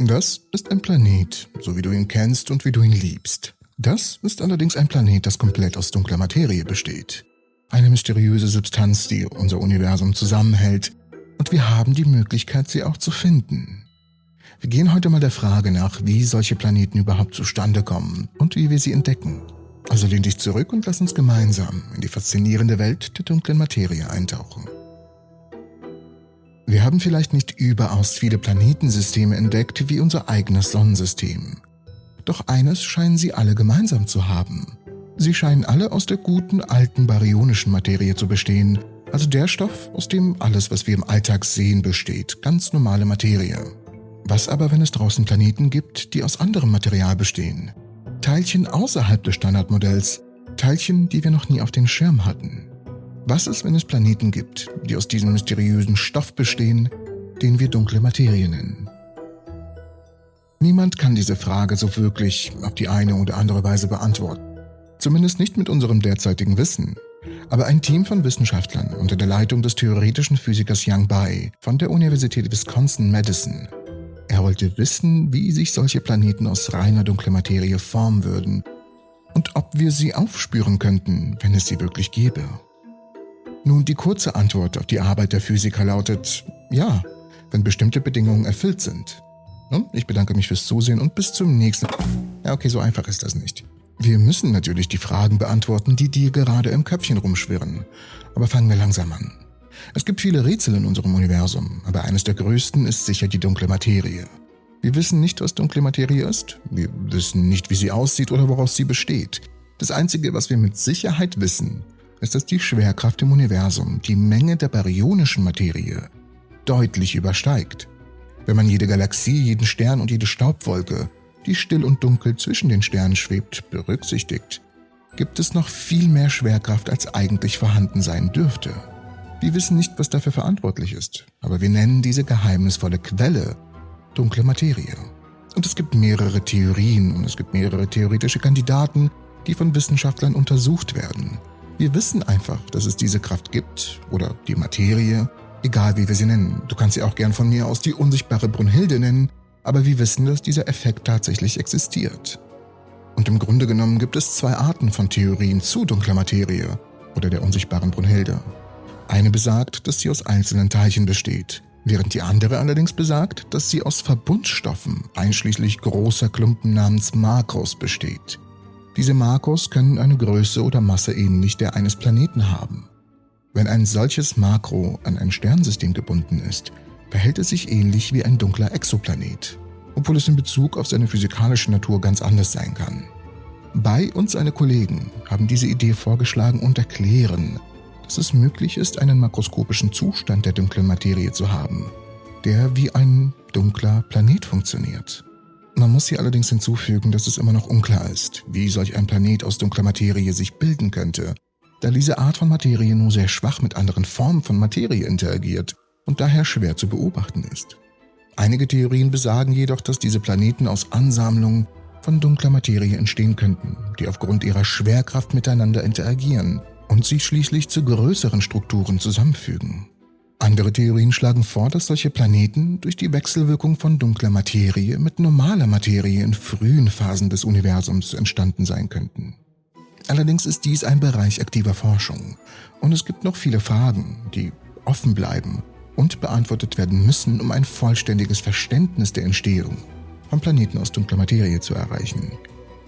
Das ist ein Planet, so wie du ihn kennst und wie du ihn liebst. Das ist allerdings ein Planet, das komplett aus dunkler Materie besteht. Eine mysteriöse Substanz, die unser Universum zusammenhält, und wir haben die Möglichkeit, sie auch zu finden. Wir gehen heute mal der Frage nach, wie solche Planeten überhaupt zustande kommen und wie wir sie entdecken. Also lehn dich zurück und lass uns gemeinsam in die faszinierende Welt der dunklen Materie eintauchen. Wir haben vielleicht nicht überaus viele Planetensysteme entdeckt wie unser eigenes Sonnensystem. Doch eines scheinen sie alle gemeinsam zu haben. Sie scheinen alle aus der guten alten baryonischen Materie zu bestehen, also der Stoff, aus dem alles, was wir im Alltag sehen, besteht, ganz normale Materie. Was aber, wenn es draußen Planeten gibt, die aus anderem Material bestehen? Teilchen außerhalb des Standardmodells, Teilchen, die wir noch nie auf den Schirm hatten. Was ist, wenn es Planeten gibt, die aus diesem mysteriösen Stoff bestehen, den wir dunkle Materie nennen? Niemand kann diese Frage so wirklich auf die eine oder andere Weise beantworten. Zumindest nicht mit unserem derzeitigen Wissen. Aber ein Team von Wissenschaftlern unter der Leitung des theoretischen Physikers Yang Bai von der Universität Wisconsin-Madison. Er wollte wissen, wie sich solche Planeten aus reiner dunkler Materie formen würden und ob wir sie aufspüren könnten, wenn es sie wirklich gäbe. Nun, die kurze Antwort auf die Arbeit der Physiker lautet ja, wenn bestimmte Bedingungen erfüllt sind. Ich bedanke mich fürs Zusehen und bis zum nächsten. Ja, okay, so einfach ist das nicht. Wir müssen natürlich die Fragen beantworten, die dir gerade im Köpfchen rumschwirren. Aber fangen wir langsam an. Es gibt viele Rätsel in unserem Universum, aber eines der größten ist sicher die dunkle Materie. Wir wissen nicht, was dunkle Materie ist. Wir wissen nicht, wie sie aussieht oder woraus sie besteht. Das Einzige, was wir mit Sicherheit wissen, ist, dass die Schwerkraft im Universum die Menge der baryonischen Materie deutlich übersteigt. Wenn man jede Galaxie, jeden Stern und jede Staubwolke, die still und dunkel zwischen den Sternen schwebt, berücksichtigt, gibt es noch viel mehr Schwerkraft, als eigentlich vorhanden sein dürfte. Wir wissen nicht, was dafür verantwortlich ist, aber wir nennen diese geheimnisvolle Quelle dunkle Materie. Und es gibt mehrere Theorien und es gibt mehrere theoretische Kandidaten, die von Wissenschaftlern untersucht werden. Wir wissen einfach, dass es diese Kraft gibt oder die Materie, egal wie wir sie nennen. Du kannst sie auch gern von mir aus die unsichtbare Brunhilde nennen, aber wir wissen, dass dieser Effekt tatsächlich existiert. Und im Grunde genommen gibt es zwei Arten von Theorien zu dunkler Materie oder der unsichtbaren Brunhilde. Eine besagt, dass sie aus einzelnen Teilchen besteht, während die andere allerdings besagt, dass sie aus Verbundstoffen, einschließlich großer Klumpen namens Makros, besteht. Diese Makros können eine Größe oder Masse ähnlich der eines Planeten haben. Wenn ein solches Makro an ein Sternsystem gebunden ist, verhält es sich ähnlich wie ein dunkler Exoplanet, obwohl es in Bezug auf seine physikalische Natur ganz anders sein kann. Bei und seine Kollegen haben diese Idee vorgeschlagen und erklären, dass es möglich ist, einen makroskopischen Zustand der dunklen Materie zu haben, der wie ein dunkler Planet funktioniert. Man muss hier allerdings hinzufügen, dass es immer noch unklar ist, wie solch ein Planet aus dunkler Materie sich bilden könnte, da diese Art von Materie nur sehr schwach mit anderen Formen von Materie interagiert und daher schwer zu beobachten ist. Einige Theorien besagen jedoch, dass diese Planeten aus Ansammlungen von dunkler Materie entstehen könnten, die aufgrund ihrer Schwerkraft miteinander interagieren und sich schließlich zu größeren Strukturen zusammenfügen. Andere Theorien schlagen vor, dass solche Planeten durch die Wechselwirkung von dunkler Materie mit normaler Materie in frühen Phasen des Universums entstanden sein könnten. Allerdings ist dies ein Bereich aktiver Forschung und es gibt noch viele Fragen, die offen bleiben und beantwortet werden müssen, um ein vollständiges Verständnis der Entstehung von Planeten aus dunkler Materie zu erreichen.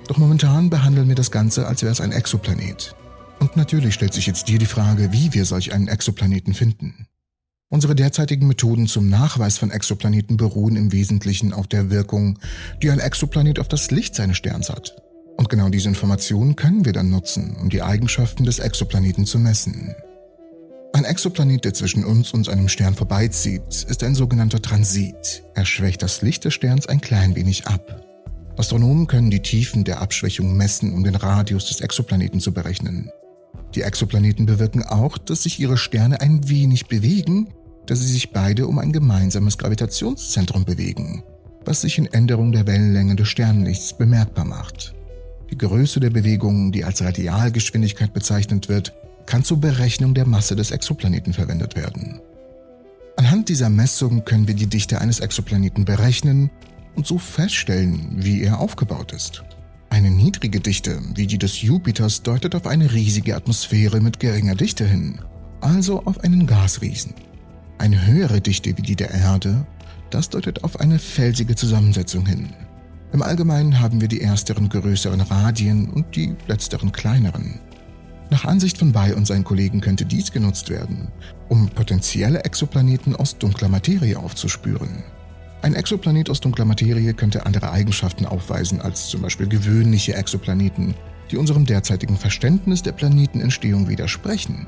Doch momentan behandeln wir das Ganze, als wäre es ein Exoplanet. Und natürlich stellt sich jetzt dir die Frage, wie wir solch einen Exoplaneten finden. Unsere derzeitigen Methoden zum Nachweis von Exoplaneten beruhen im Wesentlichen auf der Wirkung, die ein Exoplanet auf das Licht seines Sterns hat. Und genau diese Informationen können wir dann nutzen, um die Eigenschaften des Exoplaneten zu messen. Ein Exoplanet, der zwischen uns und einem Stern vorbeizieht, ist ein sogenannter Transit. Er schwächt das Licht des Sterns ein klein wenig ab. Astronomen können die Tiefen der Abschwächung messen, um den Radius des Exoplaneten zu berechnen. Die Exoplaneten bewirken auch, dass sich ihre Sterne ein wenig bewegen, da sie sich beide um ein gemeinsames Gravitationszentrum bewegen, was sich in Änderung der Wellenlänge des Sternlichts bemerkbar macht. Die Größe der Bewegung, die als Radialgeschwindigkeit bezeichnet wird, kann zur Berechnung der Masse des Exoplaneten verwendet werden. Anhand dieser Messungen können wir die Dichte eines Exoplaneten berechnen und so feststellen, wie er aufgebaut ist. Eine niedrige Dichte, wie die des Jupiters, deutet auf eine riesige Atmosphäre mit geringer Dichte hin, also auf einen Gasriesen. Eine höhere Dichte wie die der Erde, das deutet auf eine felsige Zusammensetzung hin. Im Allgemeinen haben wir die ersteren größeren Radien und die letzteren kleineren. Nach Ansicht von Bay und seinen Kollegen könnte dies genutzt werden, um potenzielle Exoplaneten aus dunkler Materie aufzuspüren. Ein Exoplanet aus dunkler Materie könnte andere Eigenschaften aufweisen als zum Beispiel gewöhnliche Exoplaneten, die unserem derzeitigen Verständnis der Planetenentstehung widersprechen.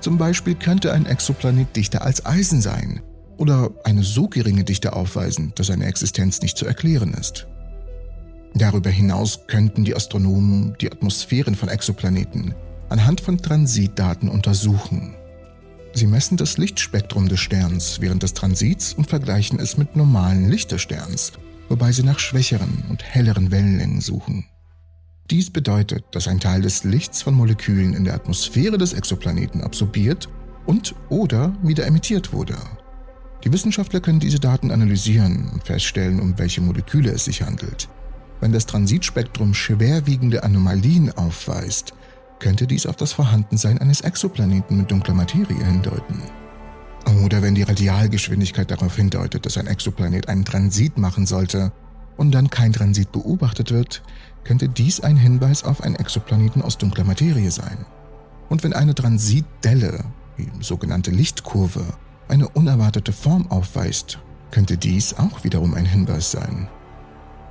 Zum Beispiel könnte ein Exoplanet dichter als Eisen sein oder eine so geringe Dichte aufweisen, dass seine Existenz nicht zu erklären ist. Darüber hinaus könnten die Astronomen die Atmosphären von Exoplaneten anhand von Transitdaten untersuchen. Sie messen das Lichtspektrum des Sterns während des Transits und vergleichen es mit normalen Licht des Sterns, wobei sie nach schwächeren und helleren Wellenlängen suchen. Dies bedeutet, dass ein Teil des Lichts von Molekülen in der Atmosphäre des Exoplaneten absorbiert und oder wieder emittiert wurde. Die Wissenschaftler können diese Daten analysieren und feststellen, um welche Moleküle es sich handelt. Wenn das Transitspektrum schwerwiegende Anomalien aufweist, könnte dies auf das Vorhandensein eines Exoplaneten mit dunkler Materie hindeuten. Oder wenn die Radialgeschwindigkeit darauf hindeutet, dass ein Exoplanet einen Transit machen sollte und dann kein Transit beobachtet wird, könnte dies ein Hinweis auf einen Exoplaneten aus dunkler Materie sein. Und wenn eine Transitdelle, die sogenannte Lichtkurve, eine unerwartete Form aufweist, könnte dies auch wiederum ein Hinweis sein.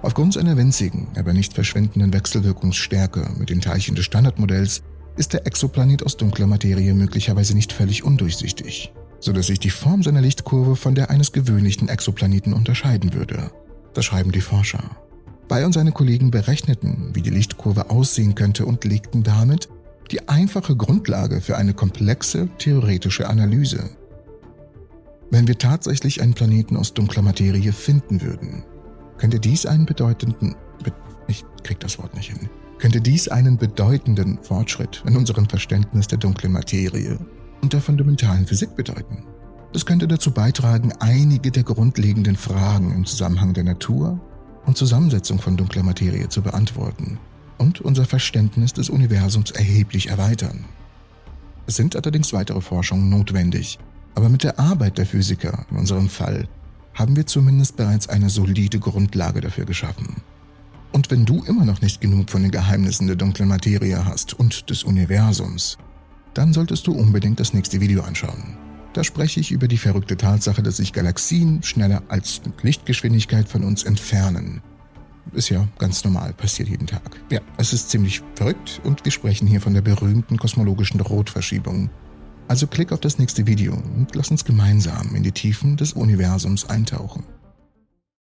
Aufgrund seiner winzigen, aber nicht verschwindenden Wechselwirkungsstärke mit den Teilchen des Standardmodells ist der Exoplanet aus dunkler Materie möglicherweise nicht völlig undurchsichtig, sodass sich die Form seiner Lichtkurve von der eines gewöhnlichen Exoplaneten unterscheiden würde. Das schreiben die Forscher. Bay und seine Kollegen berechneten, wie die Lichtkurve aussehen könnte und legten damit die einfache Grundlage für eine komplexe theoretische Analyse. Wenn wir tatsächlich einen Planeten aus dunkler Materie finden würden, könnte dies einen bedeutenden, ich krieg das Wort nicht hin, könnte dies einen bedeutenden Fortschritt in unserem Verständnis der dunklen Materie und der fundamentalen Physik bedeuten. Das könnte dazu beitragen, einige der grundlegenden Fragen im Zusammenhang der Natur und Zusammensetzung von dunkler Materie zu beantworten und unser Verständnis des Universums erheblich erweitern. Es sind allerdings weitere Forschungen notwendig, aber mit der Arbeit der Physiker, in unserem Fall, haben wir zumindest bereits eine solide Grundlage dafür geschaffen. Und wenn du immer noch nicht genug von den Geheimnissen der dunklen Materie hast und des Universums, dann solltest du unbedingt das nächste Video anschauen. Da spreche ich über die verrückte Tatsache, dass sich Galaxien schneller als mit Lichtgeschwindigkeit von uns entfernen. Ist ja ganz normal, passiert jeden Tag. Ja, es ist ziemlich verrückt und wir sprechen hier von der berühmten kosmologischen Rotverschiebung, also klick auf das nächste Video und lass uns gemeinsam in die Tiefen des Universums eintauchen.